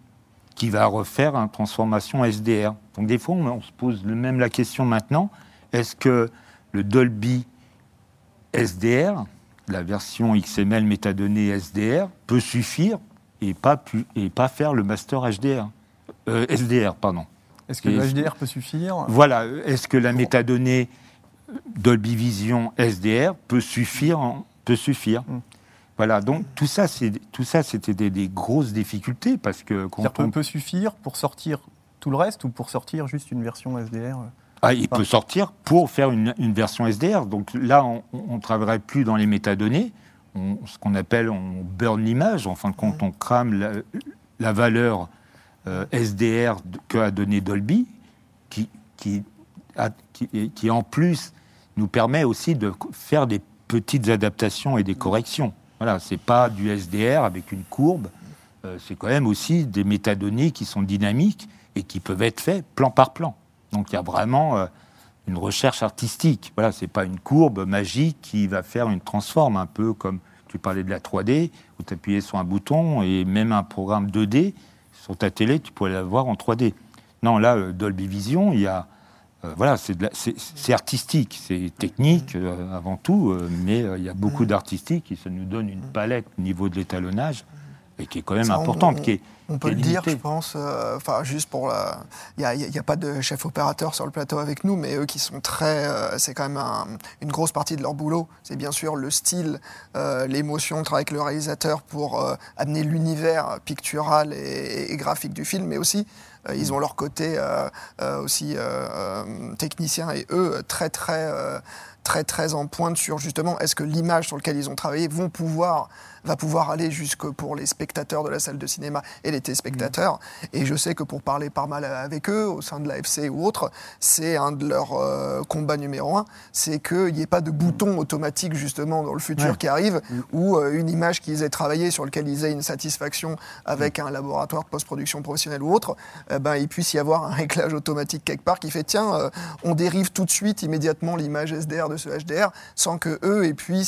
S4: qui va refaire une transformation SDR. Donc des fois, on, on se pose même la question maintenant, est-ce que le Dolby SDR, la version XML métadonnée SDR, peut suffire et pas, pu- et pas faire le master HDR Euh, SDR, pardon.
S1: Est-ce que
S4: Et-
S1: le HDR peut suffire?
S4: Voilà, est-ce que la métadonnée Dolby Vision SDR peut suffire peut suffire?
S1: Mm.
S4: Voilà, donc tout ça, c'est tout ça, c'était des, des grosses difficultés parce que quand on,
S1: peut suffire pour sortir tout le reste ou pour sortir juste une version SDR
S4: Ah, il
S1: Enfin-
S4: peut sortir pour faire une, une version SDR. Donc là, on ne travaillerait plus dans les métadonnées. On- ce qu'on appelle, on burn l'image. En fin de compte, on crame la, la valeur euh, SDR de- que a donné Dolby, qui, qui, a- qui, en plus nous permet aussi de faire des petites adaptations et des corrections. Voilà, c'est pas du SDR avec une courbe. Euh, c'est quand même aussi des métadonnées qui sont dynamiques et qui peuvent être faits plan par plan. Donc il y a vraiment euh, une recherche artistique. Voilà, c'est pas une courbe magique qui va faire une transforme, un peu comme tu parlais de la 3D, où tu appuyais sur un bouton et même un programme 2D sur ta télé, tu pourrais l'avoir en 3D. Non, là, euh, Dolby Vision, il y a euh, voilà, c'est artistique, c'est technique euh, avant tout, euh, mais il y a beaucoup d'artistique et ça nous donne une palette au niveau de l'étalonnage et qui est quand même
S3: Ça,
S4: importante,
S3: on-
S4: qui est,
S3: On
S4: qui
S3: peut
S4: est
S3: le dire, je pense. euh, Enfin, juste pour la. Il n'y a, pas de chef opérateur sur le plateau avec nous, mais eux qui sont très. euh, c'est quand même un- une grosse partie de leur boulot. C'est bien sûr le style, euh, l'émotion, le travail avec le réalisateur pour amener l'univers pictural et, et graphique du film, mais aussi. ils ont leur côté euh, euh, aussi euh, technicien et eux très très très très en pointe sur justement est-ce que l'image sur laquelle ils ont travaillé vont pouvoir va pouvoir aller jusque pour les spectateurs de la salle de cinéma et les téléspectateurs. Et je sais que pour parler pas mal avec eux, au sein de l'AFC ou autre, c'est un de leurs euh, combats numéro un, c'est qu'il n'y ait pas de bouton automatique justement dans le futur
S1: Ouais.
S3: qui arrive, ou euh, une image qu'ils aient travaillé, sur laquelle ils aient une satisfaction avec un laboratoire de post-production professionnel ou autre, eh ben, il puisse y avoir un réglage automatique quelque part qui fait tiens, euh, on dérive tout de suite immédiatement l'image SDR de ce HDR sans que eux aient pu,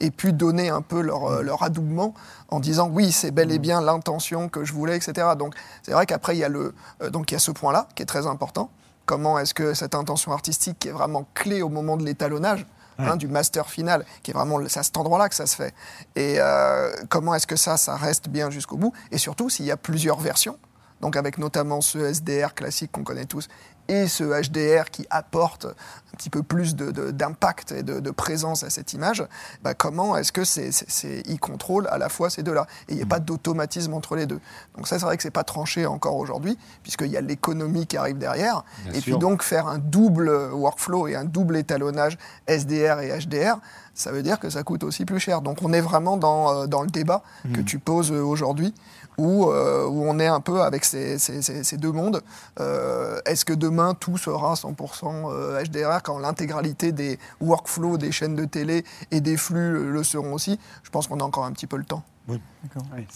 S3: aient pu donner un peu leur, euh, leur adoubement en disant oui c'est bel et bien l'intention que je voulais etc. Donc c'est vrai qu'après il y a le euh, donc il y a ce point là qui est très important. Comment est-ce que cette intention artistique qui est vraiment clé au moment de l'étalonnage hein, du master final, qui est vraiment c'est à cet endroit-là que ça se fait. Et euh, comment est-ce que ça, ça reste bien jusqu'au bout? Et surtout, s'il y a plusieurs versions, donc avec notamment ce SDR classique qu'on connaît tous et ce HDR qui apporte un petit peu plus d'impact et de, de présence à cette image, bah comment est-ce que c'est, c'est, contrôle à la fois ces deux-là? Et il n'y a pas d'automatisme entre les deux. Donc ça, c'est vrai que c'est pas tranché encore aujourd'hui, puisqu'il y a l'économie qui arrive derrière.
S4: Bien
S3: et
S4: sûr.
S3: puis donc faire un double workflow et un double étalonnage SDR et HDR, ça veut dire que ça coûte aussi plus cher. Donc on est vraiment dans, euh, dans le débat que tu poses euh, aujourd'hui, où, euh, où on est un peu avec ces, ces- ces- ces deux mondes. Euh, Est-ce que demain tout sera 100% euh, HDR quand l'intégralité des workflows des chaînes de télé et des flux le, le seront aussi? Je pense qu'on a encore un petit peu le temps.
S2: Oui.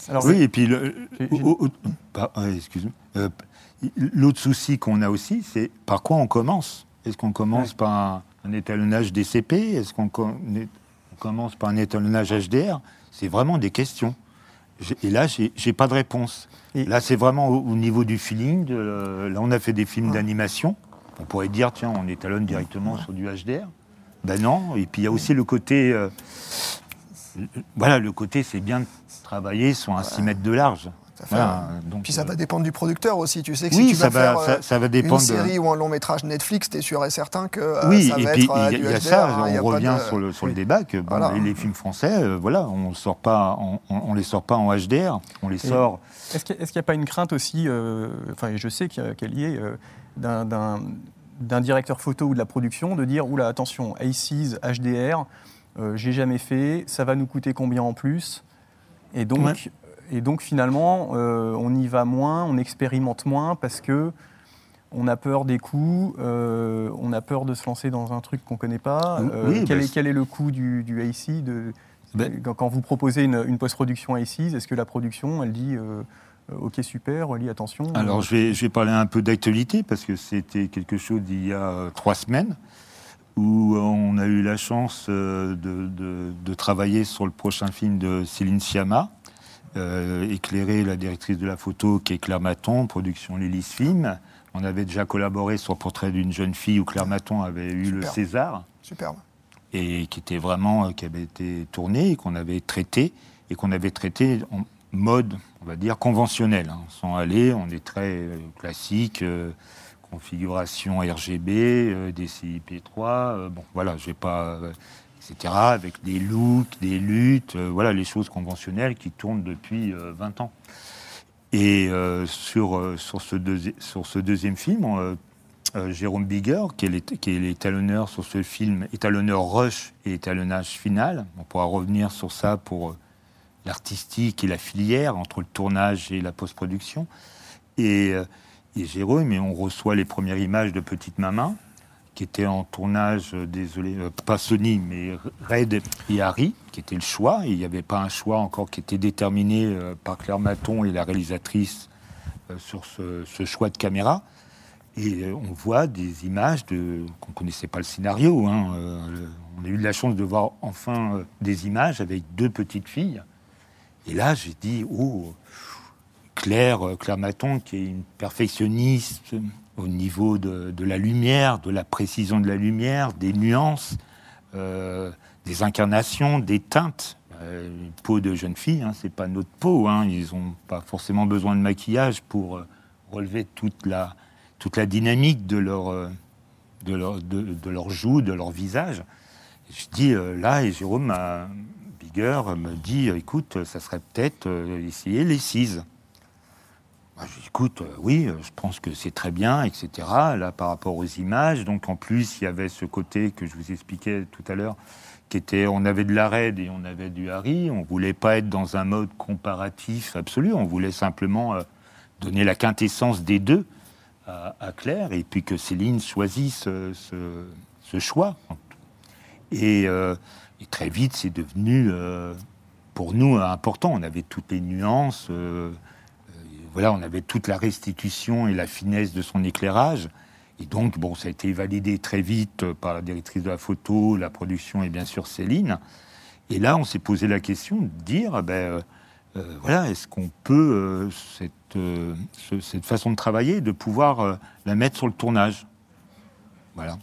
S1: Alors,
S4: oui, et puis bah, excuse-moi. Euh, L'autre souci qu'on a aussi, c'est par quoi on commence? Est-ce qu'on commence par un, un étalonnage DCP Est-ce qu'on com- on commence par un étalonnage HDR C'est vraiment des questions. Et là, j'ai pas de réponse.
S1: Et-
S4: Là, c'est vraiment au, au niveau du feeling. de- là, on a fait des films d'animation. On pourrait dire, tiens, on étalonne directement sur du HDR. Ben non. Et puis, il y a aussi le côté. euh, voilà, le côté, c'est bien de travailler sur un 6 mètres de large.
S3: Ça fait
S4: Voilà,
S3: un-
S4: donc,
S3: Puis ça
S4: euh,
S3: va dépendre du producteur aussi. Tu sais que
S4: Oui,
S3: si tu
S4: ça
S3: vas
S4: va,
S3: faire
S4: ça,
S3: euh,
S4: ça va
S3: une
S4: de-
S3: série ou un long métrage Netflix, t'es sûr et certain que euh,
S4: Oui,
S3: ça
S4: et
S3: va
S4: puis
S3: être euh,
S4: il y,
S3: du
S4: a- il y a
S3: HDR,
S4: ça,
S3: hein, il y a
S4: on revient
S3: de-
S4: sur le, sur le débat que bon,
S3: Voilà.
S4: les, les films français, euh, voilà, on ne sort pas, on, on- on les sort pas en HDR, on les
S1: Et-
S4: sort.
S1: Est-ce qu'il n'y a, pas une crainte aussi, euh, enfin je sais qu'il y a- qu'elle y est, euh, d'un- directeur photo ou de la production de dire oula attention, ACES, HDR, euh, j'ai jamais fait, ça va nous coûter combien en plus? Et donc,
S4: Ouais.
S1: Et donc finalement, euh, on y va moins, on expérimente moins parce que on a peur des coûts, euh, on a peur de se lancer dans un truc qu'on ne connaît pas. Euh,
S4: oui,
S1: quel,
S4: bah,
S1: est, quel est le coût du, du AC de,
S4: Ben-
S1: quand, quand vous proposez une, une post-production ACES, est-ce que la production, elle dit euh, OK, super, Oli, attention.
S4: Alors je vais, je vais parler un peu d'actualité parce que c'était quelque chose d'il y a trois semaines où on a eu la chance de, de- de travailler sur le prochain film de Céline Sciamma, euh, éclairer la directrice de la photo qui est Claire Maton, production Lilith Film. On avait déjà collaboré sur le portrait d'une jeune fille où Claire Maton avait eu le. César
S3: Superbe.
S4: et qui était vraiment euh, qui avait été tourné et qu'on avait traité et qu'on avait traité en mode on va dire conventionnel hein, sans aller on est très euh, classique euh, configuration RGB euh, DCI-P3 euh, bon voilà je vais pas avec des looks des luttes euh, voilà les choses conventionnelles qui tournent depuis euh, 20 ans et euh, sur, euh, sur, ce sur ce deuxième film, Jérôme Bigger, qui est, l'étalonneur sur ce film, étalonneur rush et étalonnage final. On pourra revenir sur ça pour l'artistique et la filière entre le tournage et la post-production. Et, et Jérôme, et on reçoit les premières images de Petite Maman, qui était en tournage, euh, désolé, euh, pas Sony, mais Red et Harry, qui était le choix. Il n'y avait pas un choix encore qui était déterminé euh, par Claire Maton et la réalisatrice sur ce, choix de caméra. Et on voit des images de qu'on connaissait pas le scénario. hein, on a eu de la chance de voir enfin des images avec deux petites filles. Et là, j'ai dit, oh, Claire, Claire Maton, qui est une perfectionniste au niveau de, de la lumière, de la précision de la lumière, des nuances, euh, des incarnations, des teintes. Euh, une peau de jeune fille, hein, c'est pas notre peau. hein, ils n'ont pas forcément besoin de maquillage pour euh, relever toute la, toute la dynamique de leur, de leur, de, leur joue, de leur visage. Je dis là, et Jérôme Bigger me dit écoute, ça serait peut-être essayer les cises. Dis, écoute, euh, oui, euh, je pense que c'est très bien, etc. Là, par rapport aux images, donc en plus, il y avait ce côté que je vous expliquais tout à l'heure, qui était, on avait de la Red et on avait du Harry. On voulait pas être dans un mode comparatif absolu. On voulait simplement euh, donner la quintessence des deux à, Claire et puis que Céline choisisse ce, choix. Et, très vite, c'est devenu pour nous important. On avait toutes les nuances. Voilà, on avait toute la restitution et la finesse de son éclairage. Et donc, bon, ça a été validé très vite euh, par la directrice de la photo, la production et bien sûr Céline. Et là, on s'est posé la question de dire, ah ben, euh, euh, voilà, est-ce qu'on peut, cette, ce- cette façon de travailler, de pouvoir la mettre sur le tournage? Voilà.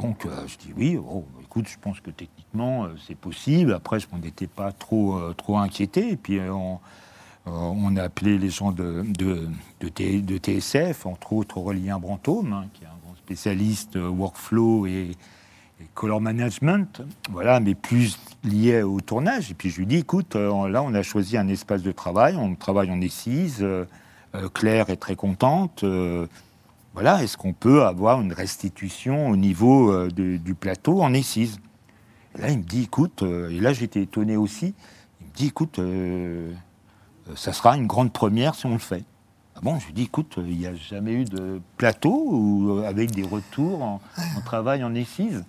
S4: Donc, je dis oui, oh, écoute, je pense que techniquement, c'est possible. Après, je m'en étais pas trop, trop inquiété. Et puis, on, on a appelé les gens de, de, de, TSF, entre autres Aurélien Brantôme, hein, qui est un grand spécialiste euh, workflow et, color management, voilà, mais plus lié au tournage. Et puis je lui dis, écoute, euh, là, on a choisi un espace de travail, on travaille en euh, euh, Claire est très contente. euh, voilà, est-ce qu'on peut avoir une restitution au niveau euh, du plateau en essise Et là, il me dit, écoute, euh, et là, j'étais étonné aussi, il me dit, écoute, euh, euh, ça sera une grande première si on le fait. Ah bon, je lui dis, écoute, euh, il n'y a jamais eu de plateau ou euh, avec des retours en, travail en essise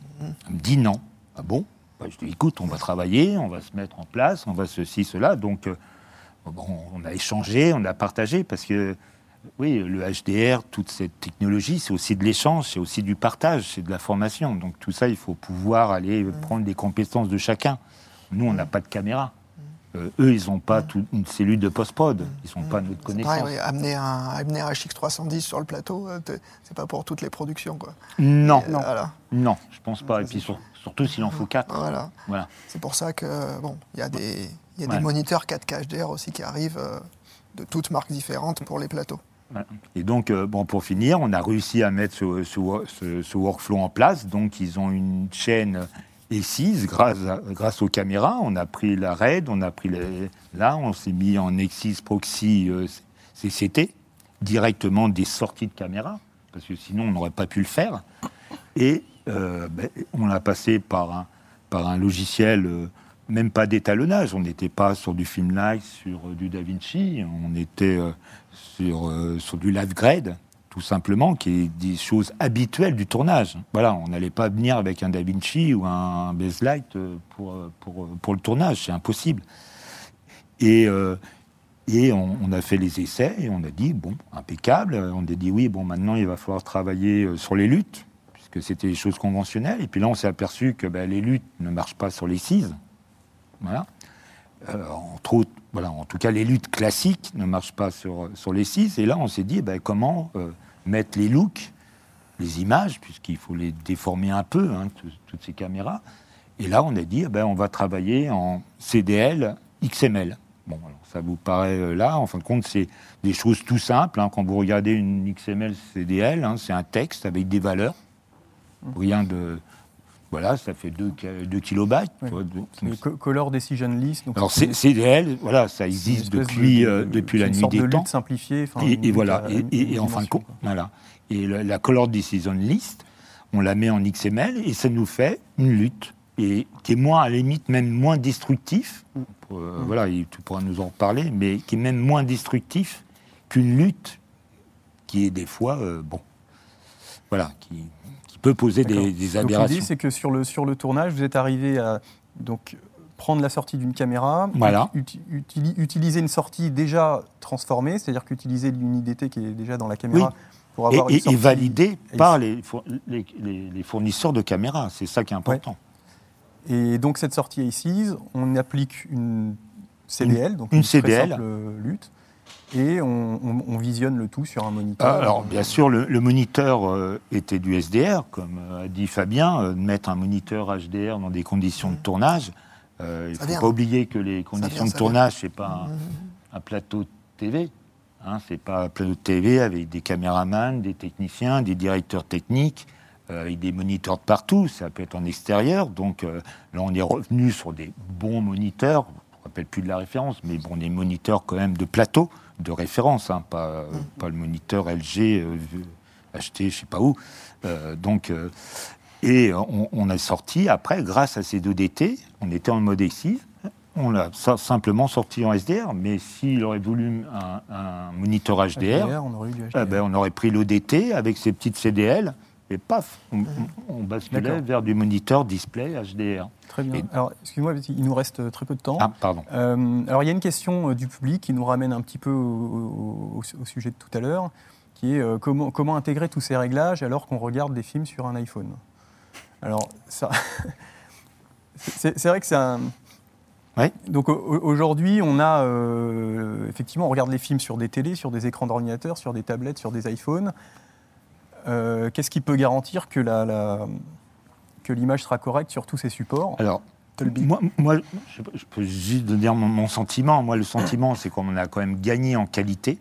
S4: Il me dit non. Ah bon? Bah, Je lui dis, écoute, on va travailler, on va se mettre en place, on va ceci, cela. Donc, euh, bon, on a échangé, on a partagé parce que, oui, le HDR, toute cette technologie, c'est aussi de l'échange, c'est aussi du partage, c'est de la formation. Donc, tout ça, il faut pouvoir aller prendre des compétences de chacun. Nous, on n'a pas de caméra. Euh, eux, ils n'ont pas toute une cellule de post-prod. Ils n'ont pas notre
S3: C'est
S4: connaissance.
S3: pareil, oui, amener un, amener un HX310 sur le plateau, euh, c'est pas pour toutes les productions. Quoi.
S4: Non,
S3: Euh,
S2: Non.
S3: Voilà.
S4: non, je pense pas. Et puis sur- surtout s'il en faut quatre.
S3: voilà.
S4: Voilà.
S3: C'est pour ça que bon, il y a des, y a
S4: Ouais.
S3: des moniteurs 4K HDR aussi qui arrivent. euh, de toutes marques différentes pour les plateaux.
S4: Et donc, euh, bon, pour finir, on a réussi à mettre ce, ce- ce- ce workflow en place. Donc, ils ont une chaîne E6 grâce, à- grâce aux caméras. On a pris la RAID, on a pris là, on s'est mis en Exis Proxy euh, CCT, directement des sorties de caméra, parce que sinon, on n'aurait pas pu le faire. Et euh, ben, on l'a passé par un, logiciel, euh, même pas d'étalonnage. On n'était pas sur du Filmlight, sur euh, du DaVinci. On était sur, sur du live grade, tout simplement, qui est des choses habituelles du tournage. Voilà, on n'allait pas venir avec un DaVinci ou un Baselight euh, pour, euh, pour, euh, pour le tournage. C'est impossible. Et, et on, on a fait les essais et on a dit, bon, impeccable. On a dit, oui, bon, maintenant, il va falloir travailler sur les luttes, puisque c'était des choses conventionnelles. Et puis là, on s'est aperçu que ben, les luttes ne marchent pas sur les CIS. Voilà. Entre autres, voilà, en tout cas, les luttes classiques ne marchent pas sur, sur les 6. Et là, on s'est dit, ben, comment euh, mettre les looks, les images, puisqu'il faut les déformer un peu, hein, tout- toutes ces caméras. Et là, on a dit, eh ben, on va travailler en CDL XML. Bon, alors, ça vous paraît euh, là, en fin de compte, c'est des choses tout simples. hein. Quand vous regardez une XML CDL, hein, c'est un texte avec des valeurs. Rien de. Voilà, ça fait 2 kilobytes. tu
S1: Oui. Color Decision List. Donc
S4: alors CDL, voilà, ça existe depuis,
S1: de-
S4: euh, depuis la nuit
S1: sorte
S4: des
S1: de
S4: temps.
S1: lutte simplifiée.
S4: Et, voilà, et,
S1: une
S4: et- et en fin de compte, voilà. Et la Color Decision List, on la met en XML et ça nous fait une lutte et qui est moins à la limite même moins destructif. Euh,
S1: Mm.
S4: Voilà, tu pourras nous en reparler, mais qui est même moins destructif qu'une lutte qui est des fois euh, bon, voilà, qui peut poser des, des
S1: Donc
S4: aberrations.
S1: l'idée, c'est que sur le, sur le tournage, vous êtes arrivé à donc, prendre la sortie d'une caméra,
S4: Voilà.
S1: ut- utili- utiliser une sortie déjà transformée, c'est-à-dire qu'utiliser une IDT qui est déjà dans la caméra pour
S4: et,
S1: avoir une
S4: et- et
S1: sortie-
S4: validé
S1: et-
S4: par les, les- les- les fournisseurs de caméras. C'est ça qui est important.
S1: Et donc cette sortie ACES, on applique une CDL, donc
S4: une
S1: très
S4: CDL.
S1: simple lutte, et on, on- on visionne le tout sur un moniteur.
S4: Ah, Alors, bien sûr, le, le moniteur euh, était du SDR, comme euh, a dit Fabien, euh, de mettre un moniteur HDR dans des conditions de tournage. euh, il ne faut
S3: vient.
S4: pas oublier que les conditions
S3: vient,
S4: de tournage, ce n'est pas un, un plateau de TV. Hein, c'est pas un plateau de TV avec des caméramans, des techniciens, des directeurs techniques, euh, et des moniteurs de partout. Ça peut être en extérieur. Donc euh, là, on est revenu sur des bons moniteurs. Je ne me rappelle plus de la référence, mais bon, des moniteurs quand même de plateau, de référence, hein, pas, euh, pas le moniteur LG euh, acheté je sais pas où. Euh, donc, euh, et on, on a sorti après, grâce à ces deux DT, on était en mode EXIF. On l'a simplement sorti en SDR, mais s'il aurait voulu un, un moniteur HDR,
S1: HDR, on aurait HDR.
S4: eh ben, on aurait pris l'ODT avec ses petites CDL et paf, on, on basculait vers du moniteur display HDR.
S1: Très bien.
S4: Et-
S1: Alors, excuse-moi, qu'il nous reste euh, très peu de temps.
S4: Ah, pardon.
S1: Euh, alors, il y a une question euh, du public qui nous ramène un petit peu au, au- au sujet de tout à l'heure, qui est euh, comment, comment intégrer tous ces réglages alors qu'on regarde des films sur un iPhone? Alors, ça. <laughs> c'est vrai que c'est un.
S4: Ouais.
S1: Donc au- au- aujourd'hui, on a euh, effectivement, on regarde les films sur des télés, sur des écrans d'ordinateur, sur des tablettes, sur des iPhones. Euh, Qu'est-ce qui peut garantir que la, la- que l'image sera correcte sur tous ces supports?
S4: Alors,
S1: Tolby.
S4: moi, moi, je, peux- juste dire mon, mon sentiment. Moi, le sentiment, c'est qu'on a quand même gagné en qualité,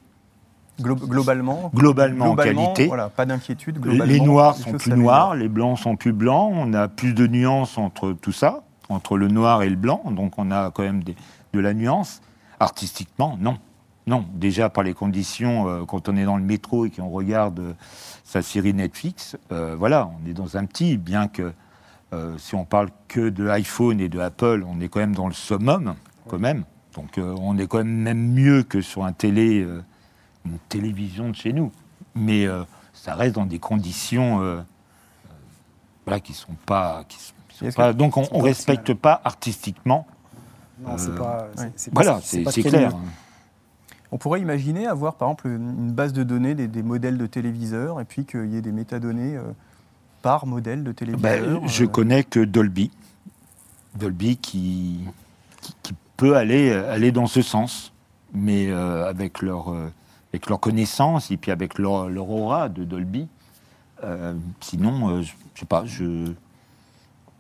S1: Glo- globalement,
S4: globalement, en qualité.
S1: Voilà, pas d'inquiétude.
S4: Les noirs sont plus noirs, les blancs sont plus blancs. On a plus de nuances entre tout ça, entre le noir et le blanc. Donc on a quand même des- de la nuance. Artistiquement, non. Non, déjà par les conditions, euh, quand on est dans le métro et qu'on regarde euh, sa série Netflix, euh, voilà, on est dans un petit, bien que euh, si on parle que de iPhone et de Apple, on est quand même dans le summum, quand même. Donc euh, on est quand même, même mieux que sur un télé, euh, une télévision de chez nous. Mais euh, ça reste dans des conditions voilà, qui sont pas. Qui sont, qui sont
S1: Est-ce
S4: pas-
S1: que-
S4: donc on ne respecte pas artistiquement.
S2: Non, c'est
S4: Euh,
S2: pas.
S4: Voilà,
S2: c'est
S4: clair.
S1: On pourrait imaginer avoir, par exemple, une base de données des, des modèles de téléviseurs et puis qu'il y ait des métadonnées euh, par modèle de téléviseur.
S4: Ben, je
S1: euh,
S4: connais que Dolby. Dolby qui, qui, qui peut aller, euh, aller dans ce sens, mais euh, avec, leur, euh, avec leur connaissance et puis avec leur, leur aura de Dolby. Sinon, je je sais pas, je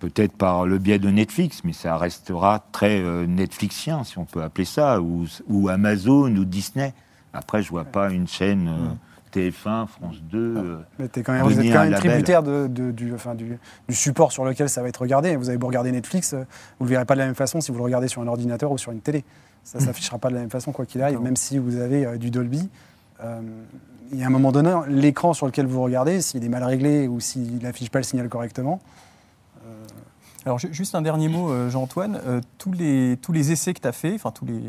S4: peut-être par le biais de Netflix, mais ça restera très euh, Netflixien, si on peut appeler ça, ou, ou Amazon ou Disney. Après, je vois pas une chaîne euh, TF1, France 2. euh,
S2: Mais t'es quand même,
S4: donner
S2: vous êtes quand même tributaire de- de- du, enfin, du, du support sur lequel ça va être regardé. Vous avez beau regarder Netflix, euh, vous ne le verrez pas de la même façon si vous le regardez sur un ordinateur ou sur une télé. Ça ne s'affichera pas de la même façon quoi qu'il arrive, même si vous avez du Dolby. il y a un moment donné, l'écran sur lequel vous regardez, s'il est mal réglé ou s'il n'affiche pas le signal correctement,
S1: Alors, ju- juste un dernier mot, euh, Jean-Antoine. Euh, tous, les, tous les essais que tu as fait, enfin, tous les,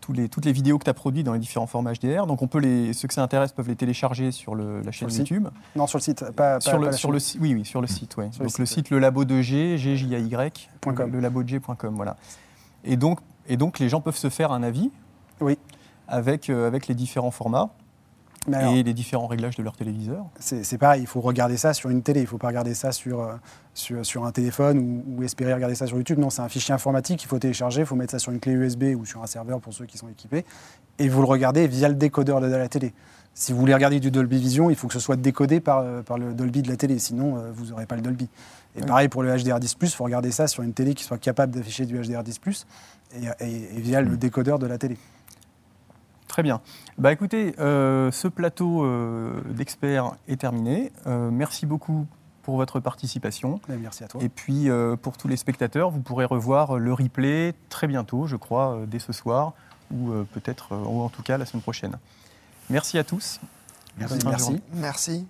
S1: tous les, toutes les vidéos que tu as produites dans les différents formats HDR, donc on peut les, ceux que ça intéresse peuvent les télécharger sur le- la chaîne
S2: le site.
S1: YouTube.
S2: non sur le site, pas, pas-
S1: sur
S2: pas
S1: le,
S2: la
S1: sur le oui, oui, sur le site, ouais.
S2: Sur le
S1: Donc le
S2: site,
S1: le labo de G, GJAY,
S2: Point com.
S1: le labo de G.com, voilà. Et donc, et donc les gens peuvent se faire un avis
S2: Oui.
S1: avec, euh, avec les différents formats
S2: Mais alors,
S1: et les différents réglages de leur téléviseur.
S2: c'est pareil, il faut regarder ça sur une télé, il ne faut pas regarder ça sur, euh, sur, sur un téléphone ou, ou espérer regarder ça sur YouTube. Non, c'est un fichier informatique qu'il faut télécharger, il faut mettre ça sur une clé USB ou sur un serveur pour ceux qui sont équipés, et vous le regardez via le décodeur de la télé. Si vous voulez regarder du Dolby Vision, il faut que ce soit décodé par, euh, par le Dolby de la télé, sinon euh, vous n'aurez pas le Dolby. Et
S1: Oui.
S2: pareil pour le HDR10+, il faut regarder ça sur une télé qui soit capable d'afficher du HDR10+, et, et- et via le décodeur de la télé.
S1: Très bien. Bah écoutez, euh, ce plateau euh, d'experts est terminé. Euh, merci beaucoup pour votre participation.
S2: Et merci à toi.
S1: Et puis euh, pour tous les spectateurs, vous pourrez revoir le replay très bientôt, je crois, euh, dès ce soir, ou euh, peut-être, euh, ou en tout cas la semaine prochaine. Merci à tous.
S2: Merci.
S3: Merci.